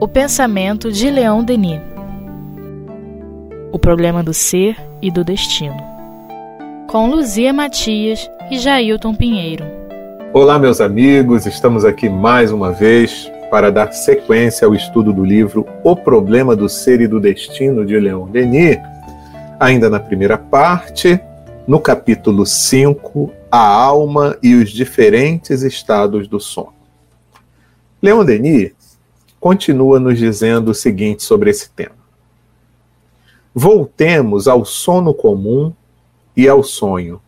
O pensamento de Leão Denis. O problema do ser e do destino. Com Luzia Matias e Jailton Pinheiro. Olá, meus amigos, estamos aqui mais uma vez para dar sequência ao estudo do livro O Problema do Ser e do Destino de Leon Denis, ainda na primeira parte, no capítulo 5, A Alma e os Diferentes Estados do Sono. Leon Denis continua nos dizendo o seguinte sobre esse tema. Voltemos ao sono comum e ao sonho.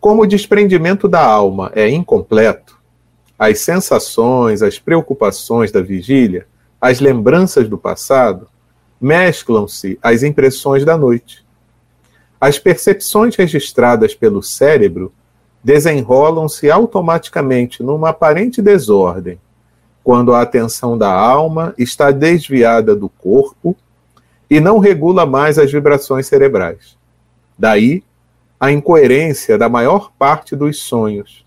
Como o desprendimento da alma é incompleto, as sensações, as preocupações da vigília, as lembranças do passado, mesclam-se às impressões da noite. As percepções registradas pelo cérebro desenrolam-se automaticamente numa aparente desordem, quando a atenção da alma está desviada do corpo e não regula mais as vibrações cerebrais. Daí a incoerência da maior parte dos sonhos,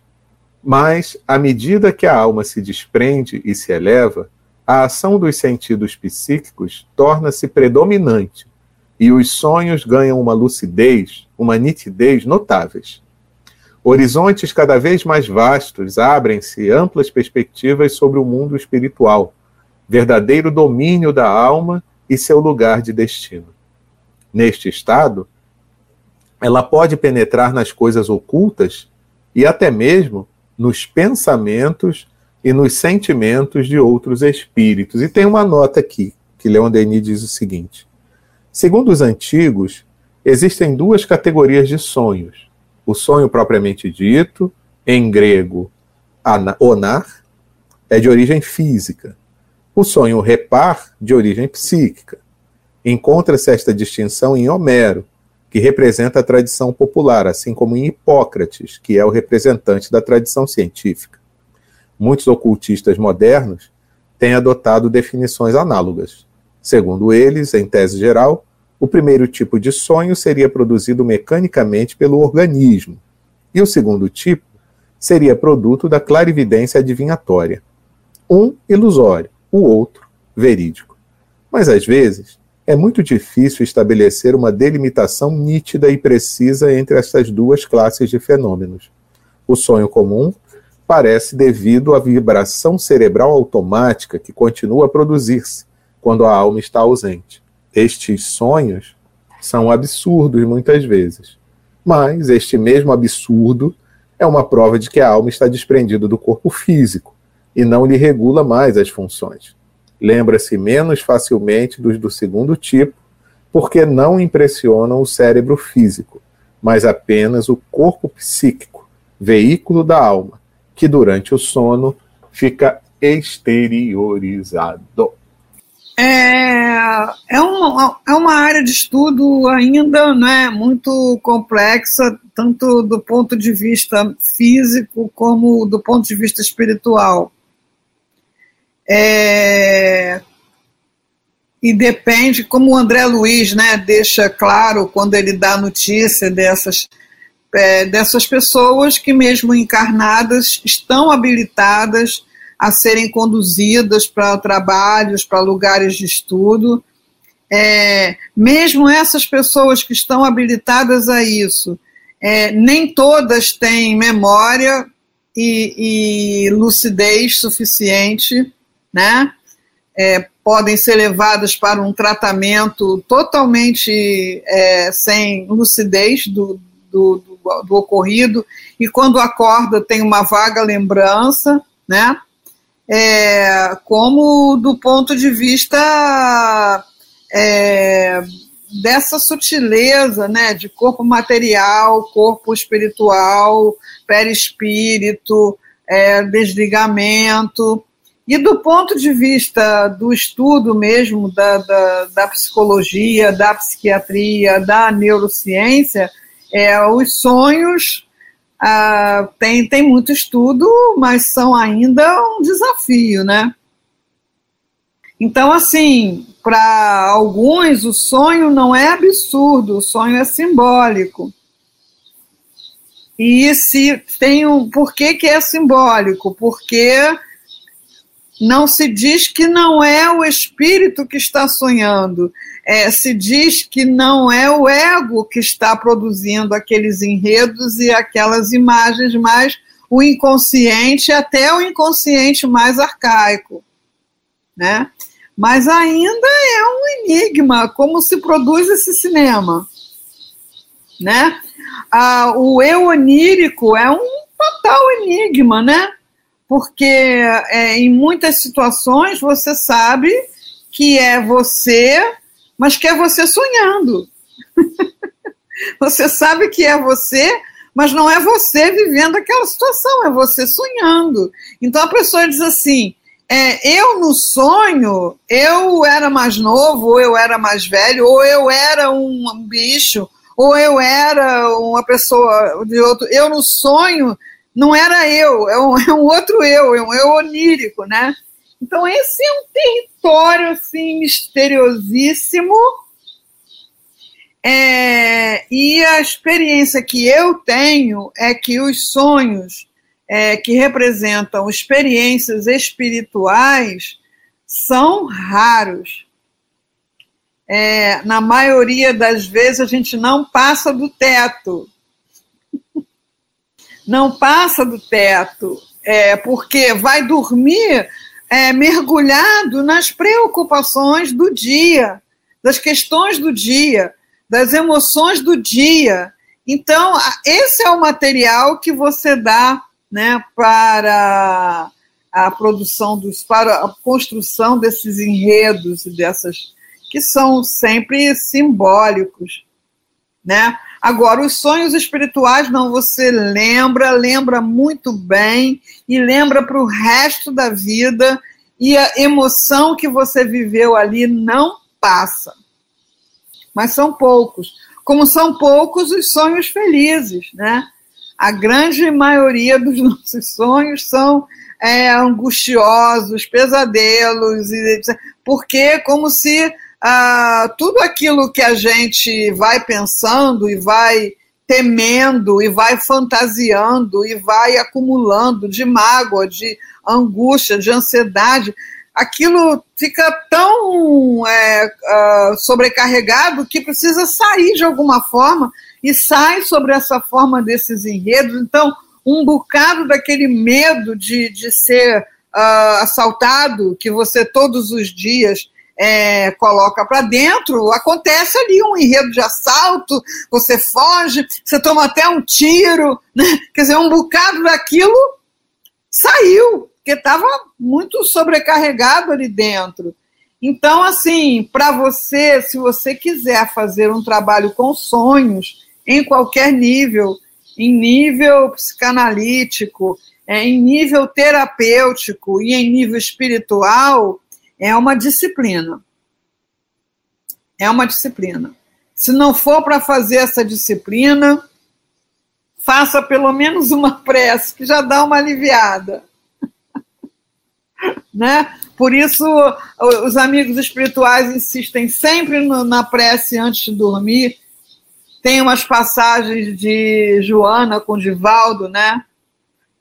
mas, à medida que a alma se desprende e se eleva, a ação dos sentidos psíquicos torna-se predominante e os sonhos ganham uma lucidez, uma nitidez notáveis. Horizontes cada vez mais vastos abrem-se amplas perspectivas sobre o mundo espiritual, verdadeiro domínio da alma e seu lugar de destino. Neste estado, ela pode penetrar nas coisas ocultas e até mesmo nos pensamentos e nos sentimentos de outros espíritos. E tem uma nota aqui, que Leon Denis diz o seguinte: Segundo os antigos, existem duas categorias de sonhos. O sonho propriamente dito, em grego, onar, é de origem física. O sonho repar, de origem psíquica. Encontra-se esta distinção em Homero, que representa a tradição popular, assim como em Hipócrates, que é o representante da tradição científica. Muitos ocultistas modernos têm adotado definições análogas. Segundo eles, em tese geral, o primeiro tipo de sonho seria produzido mecanicamente pelo organismo, e o segundo tipo seria produto da clarividência adivinhatória. Um ilusório, o outro verídico. Mas às vezes, é muito difícil estabelecer uma delimitação nítida e precisa entre essas duas classes de fenômenos. O sonho comum parece devido à vibração cerebral automática que continua a produzir-se quando a alma está ausente. Estes sonhos são absurdos muitas vezes, mas este mesmo absurdo é uma prova de que a alma está desprendida do corpo físico e não lhe regula mais as funções lembra-se menos facilmente dos do segundo tipo, porque não impressionam o cérebro físico, mas apenas o corpo psíquico, veículo da alma, que durante o sono fica exteriorizado. É, é, uma, é uma área de estudo ainda né, muito complexa, tanto do ponto de vista físico como do ponto de vista espiritual. É, e depende, como o André Luiz né, deixa claro quando ele dá notícia dessas, é, dessas pessoas que, mesmo encarnadas, estão habilitadas a serem conduzidas para trabalhos, para lugares de estudo. É, mesmo essas pessoas que estão habilitadas a isso, é, nem todas têm memória e, e lucidez suficiente né? É, podem ser levadas para um tratamento totalmente é, sem lucidez do, do, do, do, ocorrido, e quando acorda tem uma vaga lembrança, né? É, como do ponto de vista é, dessa sutileza né, de corpo material, corpo espiritual, perispírito, é, desligamento. E do ponto de vista do estudo mesmo da, da, da psicologia, da psiquiatria, da neurociência, é, os sonhos ah, tem, tem muito estudo, mas são ainda um desafio, né? Então, assim, para alguns o sonho não é absurdo, o sonho é simbólico. E se tem um. Por que, que é simbólico? Porque não se diz que não é o espírito que está sonhando, é, se diz que não é o ego que está produzindo aqueles enredos e aquelas imagens, mas o inconsciente, até o inconsciente mais arcaico. Né? Mas ainda é um enigma como se produz esse cinema. Né? Ah, o eu onírico é um total enigma, né? Porque é, em muitas situações você sabe que é você, mas que é você sonhando. você sabe que é você, mas não é você vivendo aquela situação, é você sonhando. Então a pessoa diz assim: é, eu no sonho, eu era mais novo, ou eu era mais velho, ou eu era um bicho, ou eu era uma pessoa de outro. Eu no sonho não era eu, é um, é um outro eu, é um eu onírico, né? Então esse é um território assim misteriosíssimo. É, e a experiência que eu tenho é que os sonhos é, que representam experiências espirituais são raros. É, na maioria das vezes a gente não passa do teto não passa do teto, é, porque vai dormir é, mergulhado nas preocupações do dia, das questões do dia, das emoções do dia. Então, esse é o material que você dá né, para a produção dos, para a construção desses enredos e dessas que são sempre simbólicos, né? Agora, os sonhos espirituais, não, você lembra, lembra muito bem e lembra para o resto da vida e a emoção que você viveu ali não passa. Mas são poucos. Como são poucos os sonhos felizes, né? A grande maioria dos nossos sonhos são é, angustiosos, pesadelos, porque como se ah, tudo aquilo que a gente vai pensando e vai temendo e vai fantasiando e vai acumulando de mágoa, de angústia, de ansiedade, aquilo fica tão é, uh, sobrecarregado que precisa sair de alguma forma e sai sobre essa forma desses enredos. Então, um bocado daquele medo de, de ser uh, assaltado que você todos os dias é, coloca para dentro, acontece ali um enredo de assalto, você foge, você toma até um tiro, né? quer dizer, um bocado daquilo saiu, porque estava muito sobrecarregado ali dentro. Então, assim, para você, se você quiser fazer um trabalho com sonhos, em qualquer nível, em nível psicanalítico, é, em nível terapêutico e em nível espiritual, é uma disciplina. É uma disciplina. Se não for para fazer essa disciplina, faça pelo menos uma prece, que já dá uma aliviada. né? Por isso, os amigos espirituais insistem sempre no, na prece antes de dormir. Tem umas passagens de Joana com Divaldo, né?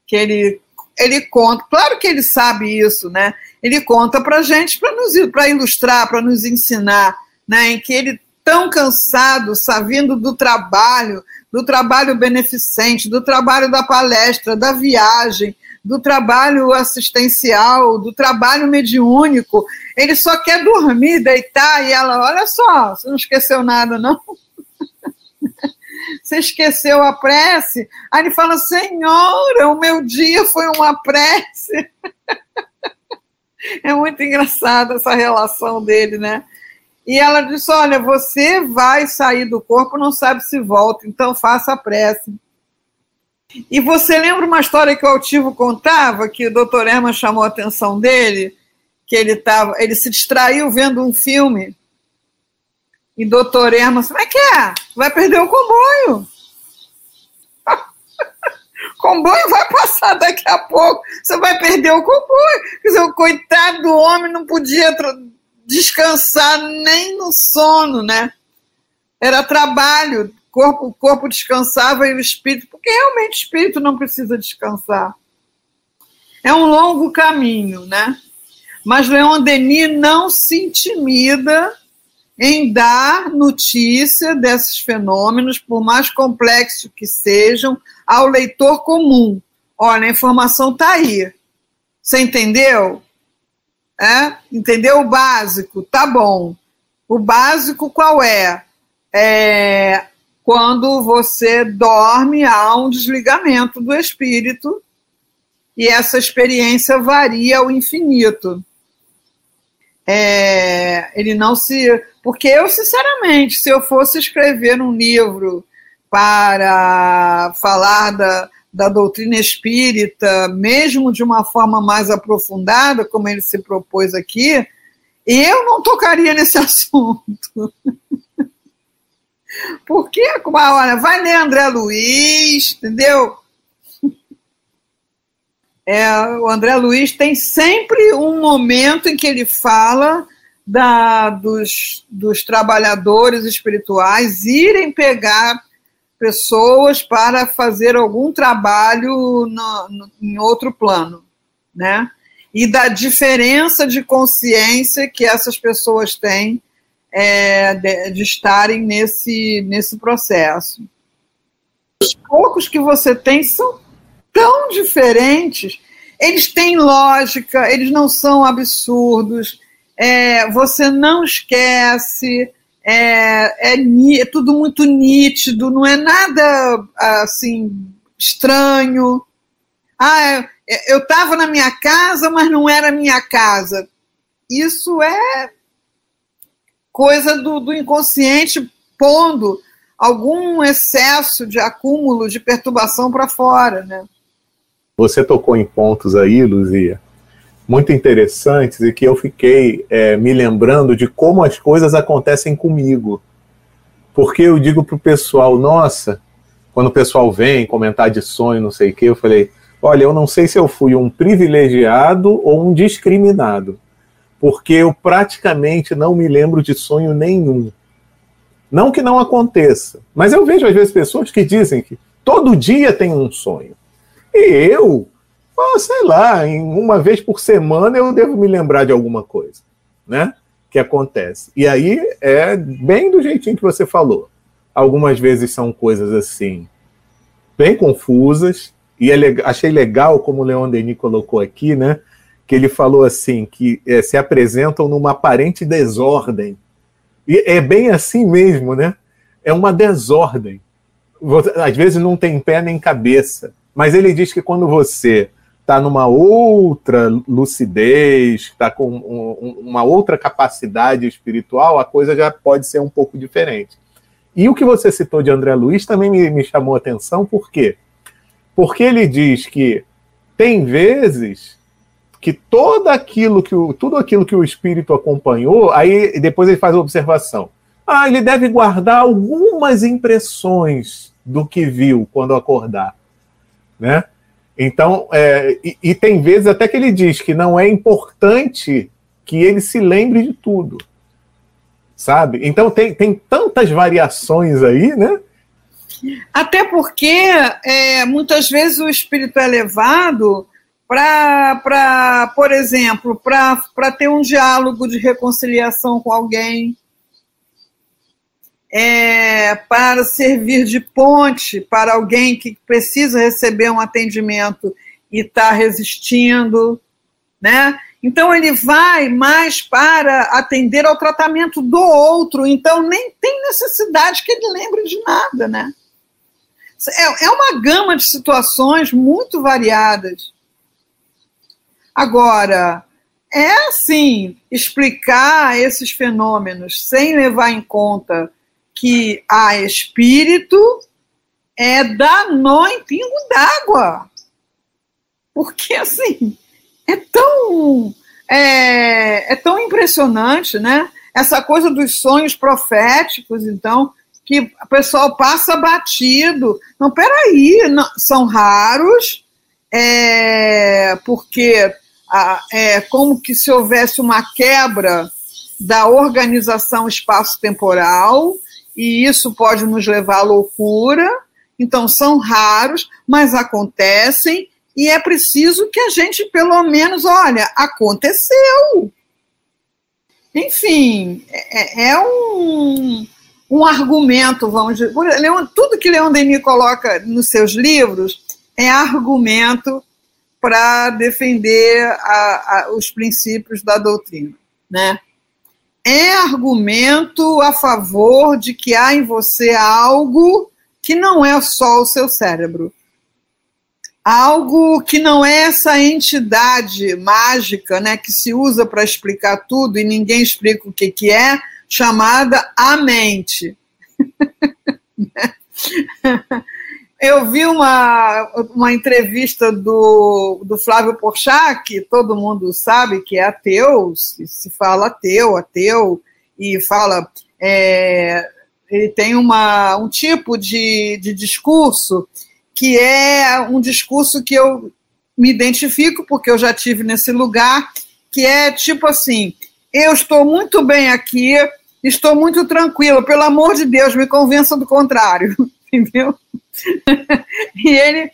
Que ele, ele conta. Claro que ele sabe isso, né? Ele conta para gente para ilustrar, para nos ensinar, né, em que ele tão cansado, sabendo do trabalho, do trabalho beneficente, do trabalho da palestra, da viagem, do trabalho assistencial, do trabalho mediúnico, ele só quer dormir, deitar, e ela, olha só, você não esqueceu nada, não? Você esqueceu a prece? Aí ele fala, Senhora, o meu dia foi uma prece. É muito engraçada essa relação dele, né? E ela disse: Olha, você vai sair do corpo, não sabe se volta, então faça a prece. E você lembra uma história que o Altivo contava, que o doutor Herman chamou a atenção dele, que ele, tava, ele se distraiu vendo um filme. E doutor Herman, como é que é? Vai perder o comboio comboio vai passar daqui a pouco, você vai perder o comboio. Quer dizer, o coitado do homem não podia descansar nem no sono, né? Era trabalho, corpo, o corpo descansava e o espírito, porque realmente o espírito não precisa descansar. É um longo caminho, né? Mas Leon Denis não se intimida em dar notícia desses fenômenos, por mais complexos que sejam, ao leitor comum. Olha, a informação está aí. Você entendeu? É? Entendeu o básico? Tá bom. O básico qual é? É quando você dorme, há um desligamento do espírito e essa experiência varia ao infinito. É, ele não se. Porque eu, sinceramente, se eu fosse escrever um livro para falar da, da doutrina espírita, mesmo de uma forma mais aprofundada, como ele se propôs aqui, eu não tocaria nesse assunto. Porque, olha, vai ler André Luiz, entendeu? É, o André Luiz tem sempre um momento em que ele fala da, dos, dos trabalhadores espirituais irem pegar pessoas para fazer algum trabalho no, no, em outro plano, né? E da diferença de consciência que essas pessoas têm é, de, de, estarem nesse, nesse processo. Os poucos que você tem são tão diferentes, eles têm lógica, eles não são absurdos, é, você não esquece, é, é, é, tudo muito nítido, não é nada assim estranho. Ah, eu estava na minha casa, mas não era minha casa. Isso é coisa do, do inconsciente pondo algum excesso de acúmulo de perturbação para fora, né? Você tocou em pontos aí, Luzia, muito interessantes e que eu fiquei é, me lembrando de como as coisas acontecem comigo. Porque eu digo para o pessoal, nossa, quando o pessoal vem comentar de sonho, não sei o quê, eu falei, olha, eu não sei se eu fui um privilegiado ou um discriminado porque eu praticamente não me lembro de sonho nenhum. Não que não aconteça, mas eu vejo às vezes pessoas que dizem que todo dia tem um sonho. E eu, oh, sei lá, em uma vez por semana eu devo me lembrar de alguma coisa, né? Que acontece. E aí é bem do jeitinho que você falou. Algumas vezes são coisas assim, bem confusas, e é achei legal como o Leon Denis colocou aqui, né? que ele falou assim, que é, se apresentam numa aparente desordem. E é bem assim mesmo, né? É uma desordem. Às vezes não tem pé nem cabeça. Mas ele diz que quando você está numa outra lucidez, está com um, uma outra capacidade espiritual, a coisa já pode ser um pouco diferente. E o que você citou de André Luiz também me, me chamou a atenção, por quê? Porque ele diz que tem vezes que todo aquilo que o, tudo aquilo que o espírito acompanhou, aí depois ele faz a observação. Ah, ele deve guardar algumas impressões do que viu quando acordar, né? Então, é, e, e, tem vezes até que ele diz que não é importante que ele se lembre de tudo, sabe? Então tem, tem tantas variações aí, né? Até porque é, muitas vezes o espírito elevado para, por exemplo, para ter um diálogo de reconciliação com alguém, é, para servir de ponte para alguém que precisa receber um atendimento e está resistindo, né? Então ele vai mais para atender ao tratamento do outro, então nem tem necessidade que ele lembre de nada, né? É, é uma gama de situações muito variadas. Agora, é assim, explicar esses fenômenos sem levar em conta que há espírito é dar nó em pingo d'água. Porque, assim, é tão, é, é tão impressionante, né? Essa coisa dos sonhos proféticos, então, que o pessoal passa batido. Não, peraí, não, são raros, é, porque é como que se houvesse uma quebra da organização espaço-temporal, e isso pode nos levar à loucura. Então, são raros, mas acontecem, e é preciso que a gente, pelo menos, olha, aconteceu. Enfim, é, é um, um argumento, vamos dizer. Tudo que Leon Denis coloca nos seus livros é argumento para defender a, a, os princípios da doutrina, né? É argumento a favor de que há em você algo que não é só o seu cérebro, algo que não é essa entidade mágica, né, que se usa para explicar tudo e ninguém explica o que, que é, chamada a mente. Eu vi uma, uma entrevista do, do Flávio Porchat, todo mundo sabe que é ateu, se, se fala ateu, ateu, e fala. É, ele tem uma, um tipo de, de discurso que é um discurso que eu me identifico, porque eu já tive nesse lugar, que é tipo assim: eu estou muito bem aqui, estou muito tranquilo, pelo amor de Deus, me convença do contrário, entendeu? e ele,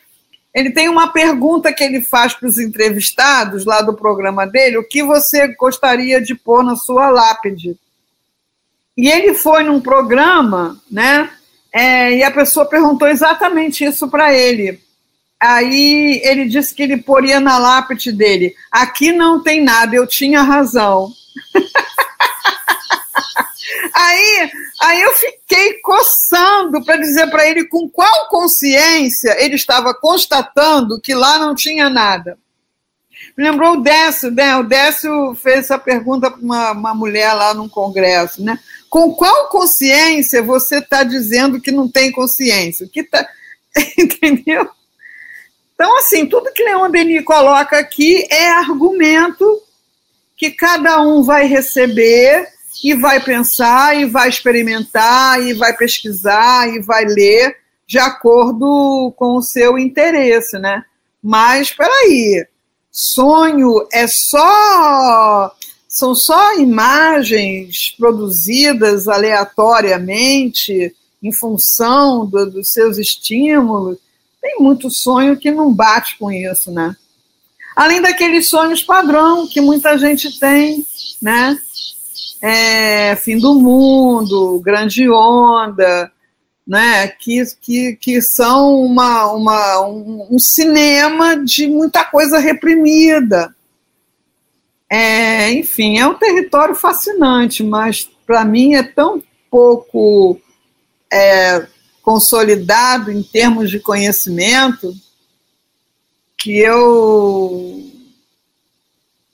ele tem uma pergunta que ele faz para os entrevistados lá do programa dele: o que você gostaria de pôr na sua lápide? E ele foi num programa, né? É, e a pessoa perguntou exatamente isso para ele. Aí ele disse que ele poria na lápide dele: aqui não tem nada, eu tinha razão. aí, aí eu fiquei coçando para dizer para ele com qual consciência ele estava constatando que lá não tinha nada. Me lembrou o Décio, né? O Décio fez essa pergunta para uma, uma mulher lá num congresso, né? Com qual consciência você está dizendo que não tem consciência? que tá... Entendeu? Então, assim, tudo que Leon Denis coloca aqui é argumento que cada um vai receber e vai pensar, e vai experimentar, e vai pesquisar, e vai ler de acordo com o seu interesse, né? Mas, espera aí, sonho é só são só imagens produzidas aleatoriamente em função do, dos seus estímulos. Tem muito sonho que não bate com isso, né? Além daqueles sonhos padrão que muita gente tem, né? É, fim do mundo, grande onda, né? Que, que, que são uma, uma, um, um cinema de muita coisa reprimida é, enfim, é um território fascinante, mas para mim é tão pouco é, consolidado em termos de conhecimento que eu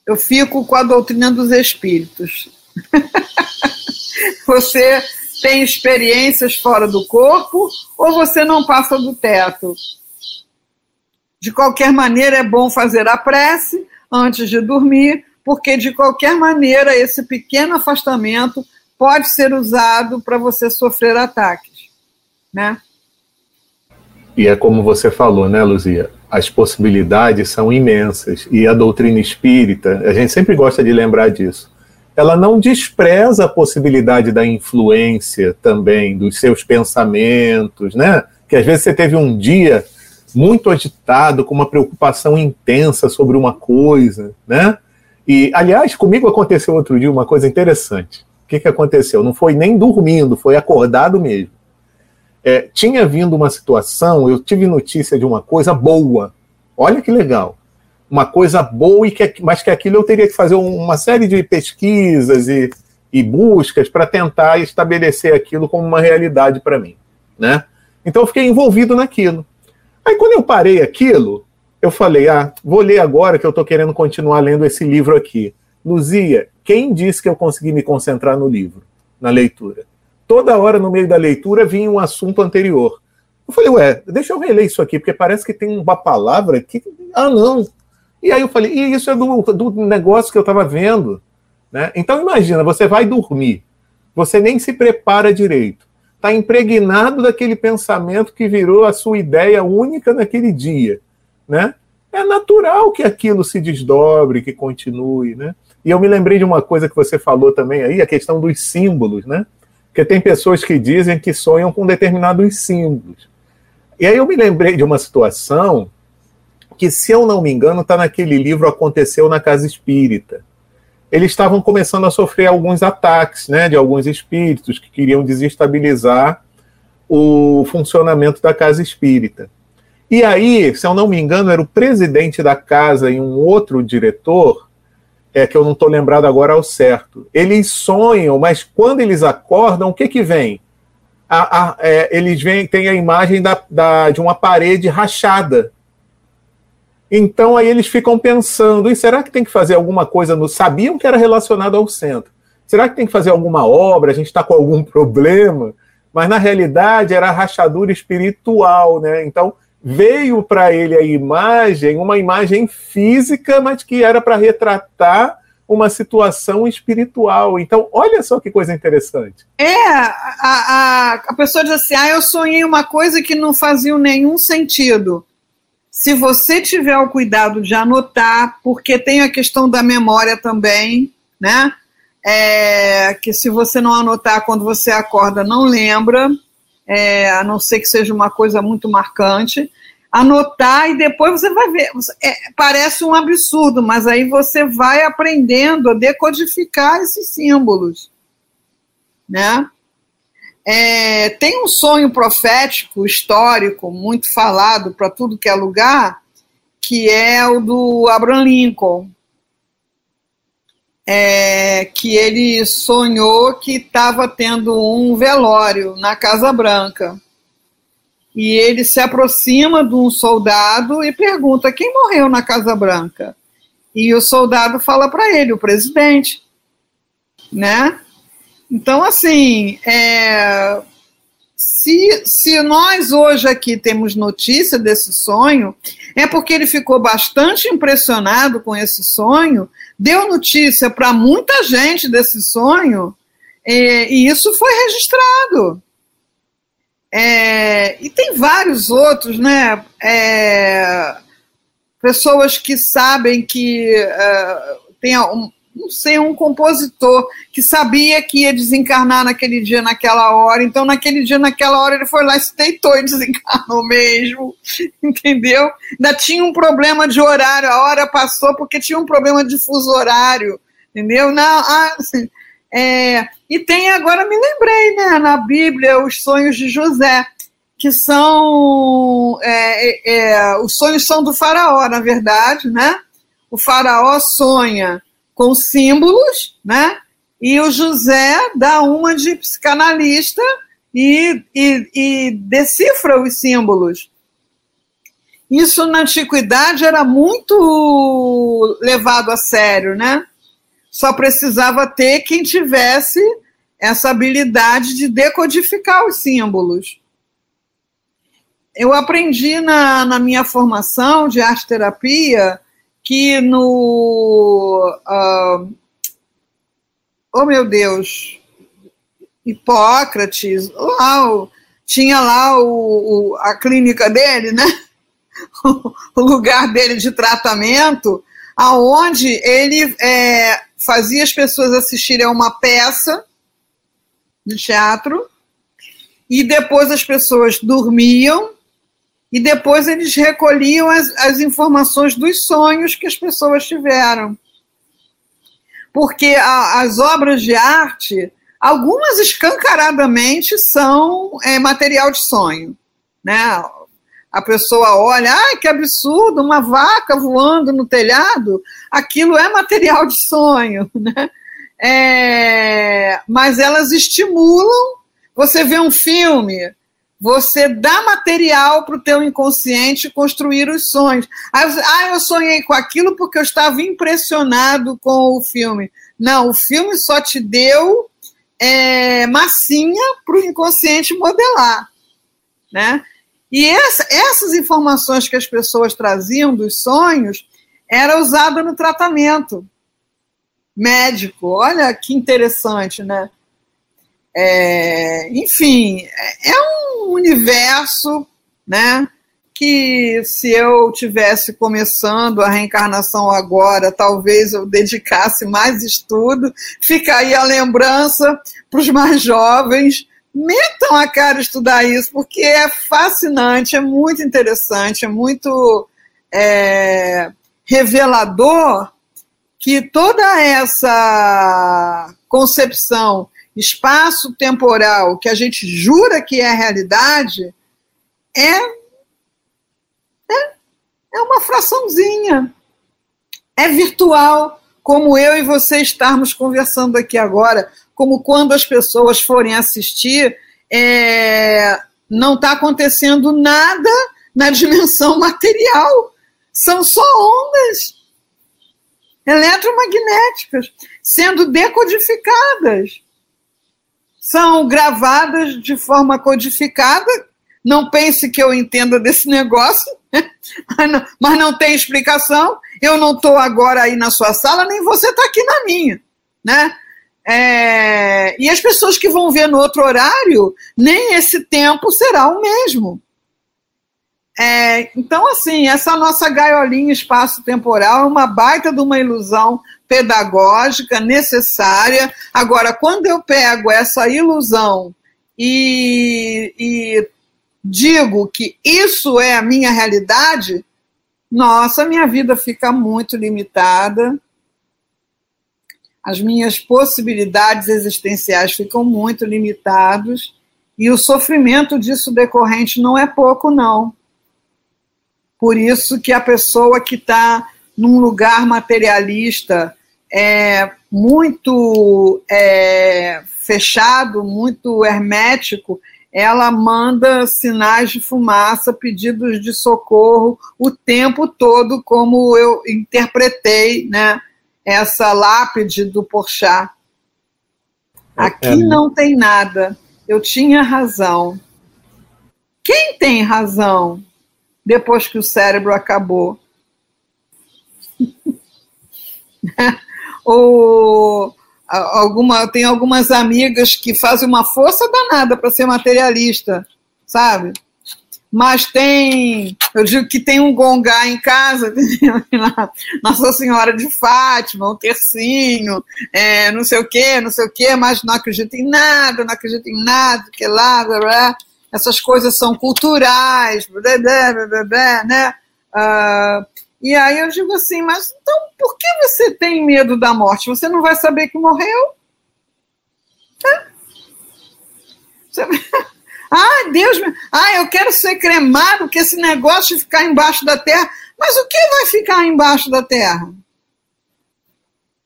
eu fico com a doutrina dos espíritos. você tem experiências fora do corpo ou você não passa do teto. De qualquer maneira, é bom fazer a prece antes de dormir, porque de qualquer maneira esse pequeno afastamento pode ser usado para você sofrer ataques, né? E é como você falou, né, Luzia? As possibilidades são imensas e a doutrina espírita, a gente sempre gosta de lembrar disso. Ela não despreza a possibilidade da influência também dos seus pensamentos, né? Que às vezes você teve um dia muito agitado, com uma preocupação intensa sobre uma coisa, né? E, aliás, comigo aconteceu outro dia uma coisa interessante. O que, que aconteceu? Não foi nem dormindo, foi acordado mesmo. É, tinha vindo uma situação, eu tive notícia de uma coisa boa. Olha que legal. Uma coisa boa, e que, mas que aquilo eu teria que fazer uma série de pesquisas e, e buscas para tentar estabelecer aquilo como uma realidade para mim. Né? Então eu fiquei envolvido naquilo. Aí quando eu parei aquilo, eu falei, ah, vou ler agora que eu estou querendo continuar lendo esse livro aqui. Luzia, quem disse que eu consegui me concentrar no livro, na leitura? Toda hora no meio da leitura vinha um assunto anterior. Eu falei, ué, deixa eu reler isso aqui, porque parece que tem uma palavra que. Ah, não. E aí eu falei, e isso é do, do negócio que eu estava vendo. Né? Então imagina, você vai dormir, você nem se prepara direito, está impregnado daquele pensamento que virou a sua ideia única naquele dia né? É natural que aquilo se desdobre, que continue, né? E eu me lembrei de uma coisa que você falou também aí, a questão dos símbolos, né? Porque tem pessoas que dizem que sonham com determinados símbolos. E aí eu me lembrei de uma situação que, se eu não me engano, está naquele livro Aconteceu na Casa Espírita. Eles estavam começando a sofrer alguns ataques né, de alguns espíritos que queriam desestabilizar o funcionamento da casa espírita. E aí, se eu não me engano, era o presidente da casa e um outro diretor, é que eu não estou lembrado agora ao certo. Eles sonham, mas quando eles acordam, o que que vem? A, a, é, eles vêm, tem a imagem da, da, de uma parede rachada. Então aí eles ficam pensando, e será que tem que fazer alguma coisa no. Sabiam que era relacionado ao centro. Será que tem que fazer alguma obra? A gente está com algum problema? Mas na realidade era rachadura espiritual, né? Então veio para ele a imagem, uma imagem física, mas que era para retratar uma situação espiritual. Então, olha só que coisa interessante. É, a, a, a pessoa diz assim: ah, eu sonhei uma coisa que não fazia nenhum sentido. Se você tiver o cuidado de anotar, porque tem a questão da memória também, né? É, que se você não anotar quando você acorda, não lembra é, a não ser que seja uma coisa muito marcante, anotar e depois você vai ver. É, parece um absurdo, mas aí você vai aprendendo a decodificar esses símbolos. Né? É, tem um sonho profético, histórico, muito falado para tudo que é lugar, que é o do Abraham Lincoln é, que ele sonhou que estava tendo um velório na Casa Branca. E ele se aproxima de um soldado e pergunta: quem morreu na Casa Branca? E o soldado fala para ele: o presidente. Né? Então, assim, é, se, se nós hoje aqui temos notícia desse sonho, é porque ele ficou bastante impressionado com esse sonho, deu notícia para muita gente desse sonho, é, e isso foi registrado. É, e tem vários outros, né? É, pessoas que sabem que uh, tem um, não sei, um compositor que sabia que ia desencarnar naquele dia, naquela hora. Então, naquele dia, naquela hora, ele foi lá, se deitou e desencarnou mesmo. Entendeu? Ainda tinha um problema de horário, a hora passou porque tinha um problema de fuso horário. Entendeu? Não, ah, assim, é, e tem agora, me lembrei, né, na Bíblia, os sonhos de José, que são. É, é, é os sonhos são do Faraó, na verdade, né? O Faraó sonha com símbolos, né? E o José dá uma de psicanalista e, e, e decifra os símbolos. Isso na antiguidade era muito levado a sério, né? Só precisava ter quem tivesse essa habilidade de decodificar os símbolos. Eu aprendi na, na minha formação de arte terapia que no. Uh, oh, meu Deus! Hipócrates, lá, tinha lá o, o, a clínica dele, né? o lugar dele de tratamento, aonde ele é, fazia as pessoas assistirem a uma peça de teatro e depois as pessoas dormiam e depois eles recolhiam as, as informações dos sonhos que as pessoas tiveram. Porque a, as obras de arte, algumas escancaradamente são é, material de sonho. Né? A pessoa olha, que absurdo, uma vaca voando no telhado, aquilo é material de sonho. Né? É, mas elas estimulam. Você vê um filme, você dá material para o teu inconsciente construir os sonhos. Ah, eu sonhei com aquilo porque eu estava impressionado com o filme. Não, o filme só te deu é, massinha para o inconsciente modelar, né? E essa, essas informações que as pessoas traziam dos sonhos era usada no tratamento médico. Olha que interessante, né? É, enfim, é um universo, né? Que se eu tivesse começando a reencarnação agora, talvez eu dedicasse mais estudo. Fica aí a lembrança para os mais jovens. Metam a cara estudar isso, porque é fascinante, é muito interessante, é muito é, revelador que toda essa concepção espaço-temporal que a gente jura que é realidade é, é, é uma fraçãozinha. É virtual, como eu e você estarmos conversando aqui agora, como quando as pessoas forem assistir, é, não está acontecendo nada na dimensão material. São só ondas eletromagnéticas sendo decodificadas. São gravadas de forma codificada. Não pense que eu entenda desse negócio, mas não tem explicação. Eu não estou agora aí na sua sala, nem você está aqui na minha. Né? É, e as pessoas que vão ver no outro horário, nem esse tempo será o mesmo. É, então, assim, essa nossa gaiolinha espaço-temporal é uma baita de uma ilusão pedagógica necessária. Agora, quando eu pego essa ilusão e, e digo que isso é a minha realidade, nossa, minha vida fica muito limitada, as minhas possibilidades existenciais ficam muito limitados e o sofrimento disso decorrente não é pouco, não. Por isso que a pessoa que está num lugar materialista é, muito é, fechado, muito hermético, ela manda sinais de fumaça, pedidos de socorro o tempo todo, como eu interpretei né, essa lápide do Porchat. É, Aqui é, não tem nada, eu tinha razão. Quem tem razão? Depois que o cérebro acabou. Ou alguma, tem algumas amigas que fazem uma força danada para ser materialista, sabe? Mas tem, eu digo que tem um gongá em casa, Nossa Senhora de Fátima, um tercinho, é, não sei o quê, não sei o quê, mas não acredito em nada, não acredito em nada, que lá, blá, blá essas coisas são culturais, blá, blá, blá, blá né? Uh, e aí eu digo assim, mas então por que você tem medo da morte? Você não vai saber que morreu? É. Ah, Deus, ah, eu quero ser cremado, que esse negócio de ficar embaixo da terra. Mas o que vai ficar embaixo da terra?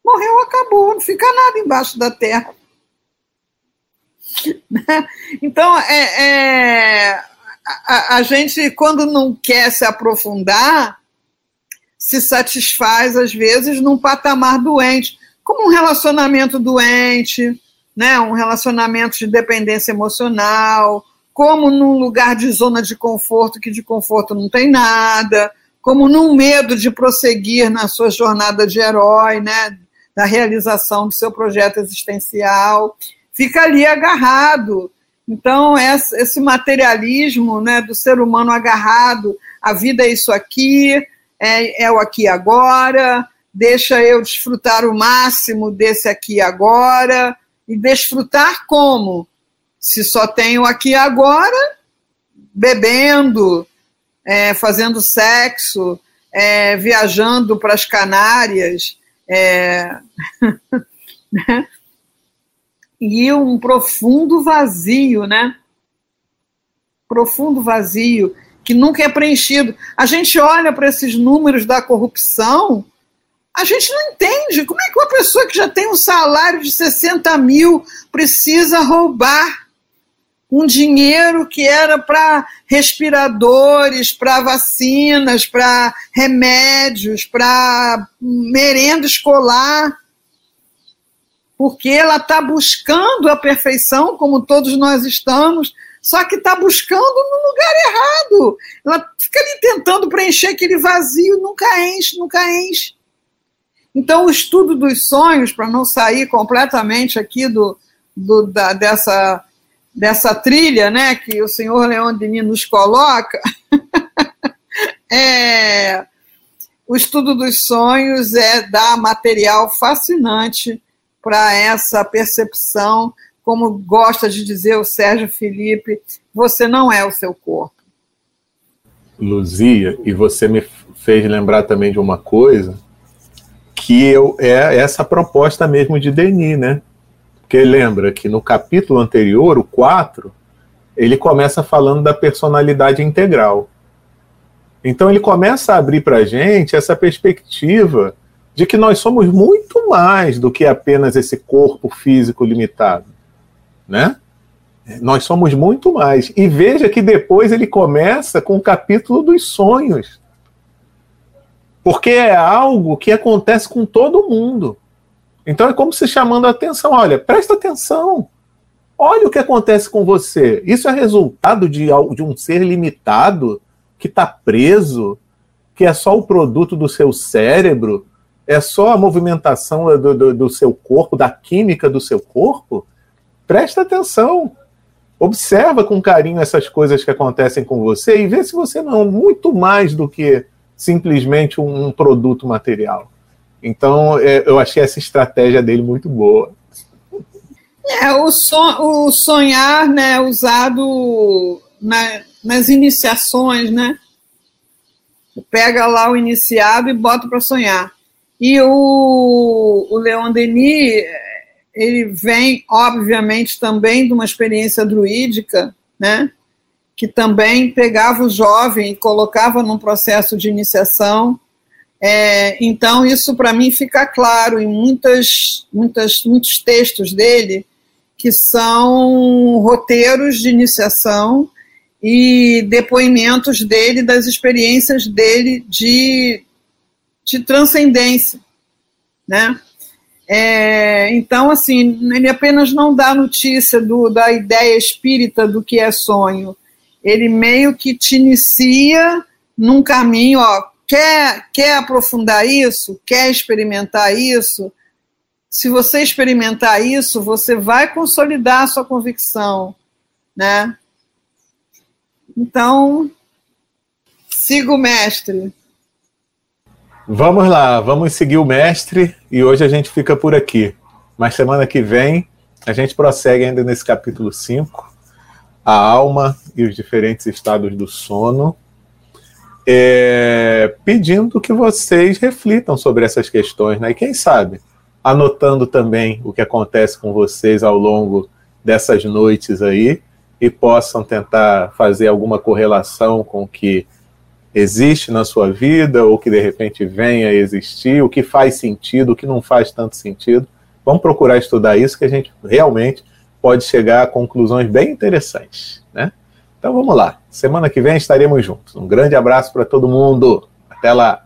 Morreu, acabou, não fica nada embaixo da terra. Então, é, é a, a, gente, quando não quer se aprofundar, se satisfaz, às vezes, num patamar doente, como um relacionamento doente, né, um relacionamento de dependência emocional, como num lugar de zona de conforto, que de conforto não tem nada, como num medo de prosseguir na sua jornada de herói, né, da realização do seu projeto existencial fica ali agarrado. Então, esse materialismo né, do ser humano agarrado, a vida é isso aqui, é, é o aqui agora, deixa eu desfrutar o máximo desse aqui agora, e desfrutar como? Se só tenho aqui agora, bebendo, é, fazendo sexo, é, viajando para as Canárias, é, né? E um profundo vazio, né? Profundo vazio que nunca é preenchido. A gente olha para esses números da corrupção, a gente não entende como é que uma pessoa que já tem um salário de 60 mil precisa roubar um dinheiro que era para respiradores, para vacinas, para remédios, para merenda escolar porque ela está buscando a perfeição, como todos nós estamos, só que está buscando no lugar errado. Ela fica ali tentando preencher aquele vazio, nunca enche, nunca enche. Então, o estudo dos sonhos, para não sair completamente aqui do, do da, dessa, dessa trilha né, que o senhor Leon Denis nos coloca, é, o estudo dos sonhos é dar material fascinante para essa percepção, como gosta de dizer o Sérgio Felipe, você não é o seu corpo. Luzia, e você me fez lembrar também de uma coisa, que eu, é essa proposta mesmo de Denis, né? Porque lembra que no capítulo anterior, o 4, ele começa falando da personalidade integral. Então ele começa a abrir para a gente essa perspectiva de que nós somos muito mais do que apenas esse corpo físico limitado, né? Nós somos muito mais. E veja que depois ele começa com o capítulo dos sonhos. Porque é algo que acontece com todo mundo. Então é como se chamando a atenção: olha, presta atenção. Olha o que acontece com você. Isso é resultado de, de um ser limitado que está preso, que é só o produto do seu cérebro, é só a movimentação do, do, do seu corpo, da química do seu corpo. Presta atenção. Observa com carinho essas coisas que acontecem com você e vê se você não é muito mais do que simplesmente um, um produto material. Então, é, eu achei essa estratégia dele muito boa. É, o, son, o sonhar, né, usado na, nas iniciações, né? Pega lá o iniciado e bota para sonhar. E o, o Leon Denis, ele vem, obviamente, também de uma experiência druídica, né? que também pegava o jovem e colocava num processo de iniciação. É, então, isso para mim fica claro em muitas, muitas, muitos textos dele, que são roteiros de iniciação e depoimentos dele, das experiências dele de, de transcendência. Né? É, então, assim, ele apenas não dá notícia do, da ideia espírita do que é sonho. Ele meio que te inicia num caminho, ó, quer, quer aprofundar isso? Quer experimentar isso? Se você experimentar isso, você vai consolidar a sua convicção, né? Então, siga o mestre. Vamos lá, vamos seguir o mestre e hoje a gente fica por aqui. Mas semana que vem a gente prossegue ainda nesse capítulo 5, a alma e os diferentes estados do sono, é, pedindo que vocês reflitam sobre essas questões, né? E quem sabe, anotando também o que acontece com vocês ao longo dessas noites aí e possam tentar fazer alguma correlação com o que existe na sua vida ou que de repente venha a existir, o que faz sentido, o que não faz tanto sentido. Vamos procurar estudar isso que a gente realmente pode chegar a conclusões bem interessantes, né? Então vamos lá. Semana que vem estaremos juntos. Um grande abraço para todo mundo. Até lá.